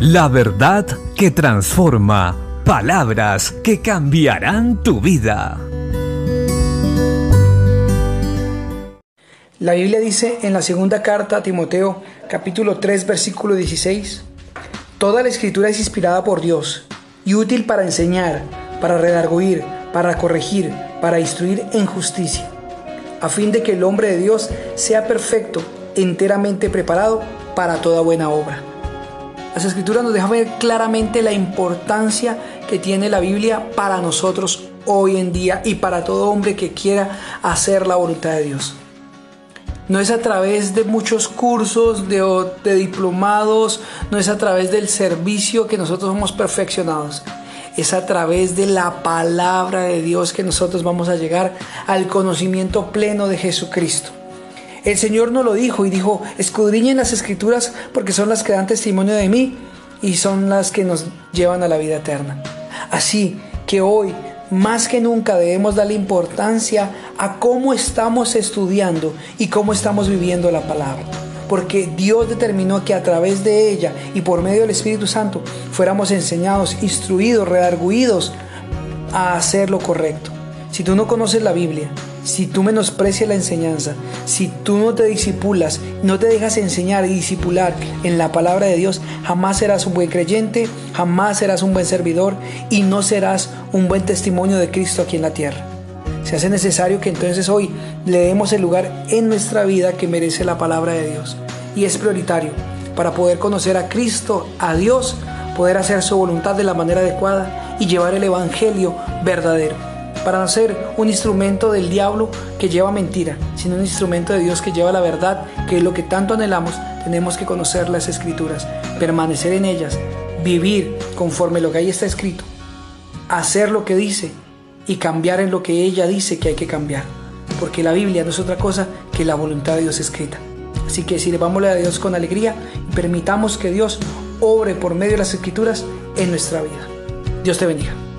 La verdad que transforma. Palabras que cambiarán tu vida. La Biblia dice en la segunda carta a Timoteo, capítulo 3, versículo 16, Toda la escritura es inspirada por Dios y útil para enseñar, para redarguir, para corregir, para instruir en justicia, a fin de que el hombre de Dios sea perfecto, enteramente preparado para toda buena obra. Las escrituras nos dejan ver claramente la importancia que tiene la Biblia para nosotros hoy en día y para todo hombre que quiera hacer la voluntad de Dios. No es a través de muchos cursos, de, de diplomados, no es a través del servicio que nosotros somos perfeccionados. Es a través de la palabra de Dios que nosotros vamos a llegar al conocimiento pleno de Jesucristo. El Señor nos lo dijo y dijo, escudriñen las escrituras porque son las que dan testimonio de mí y son las que nos llevan a la vida eterna. Así que hoy, más que nunca, debemos darle importancia a cómo estamos estudiando y cómo estamos viviendo la palabra. Porque Dios determinó que a través de ella y por medio del Espíritu Santo fuéramos enseñados, instruidos, redarguidos a hacer lo correcto. Si tú no conoces la Biblia, si tú menosprecias la enseñanza, si tú no te disipulas, no te dejas enseñar y disipular en la palabra de Dios, jamás serás un buen creyente, jamás serás un buen servidor y no serás un buen testimonio de Cristo aquí en la tierra. Se hace necesario que entonces hoy le demos el lugar en nuestra vida que merece la palabra de Dios. Y es prioritario para poder conocer a Cristo, a Dios, poder hacer su voluntad de la manera adecuada y llevar el Evangelio verdadero para no ser un instrumento del diablo que lleva mentira, sino un instrumento de Dios que lleva la verdad, que es lo que tanto anhelamos, tenemos que conocer las escrituras, permanecer en ellas, vivir conforme lo que ahí está escrito, hacer lo que dice y cambiar en lo que ella dice que hay que cambiar, porque la Biblia no es otra cosa que la voluntad de Dios escrita. Así que sirvámosle a Dios con alegría y permitamos que Dios obre por medio de las escrituras en nuestra vida. Dios te bendiga.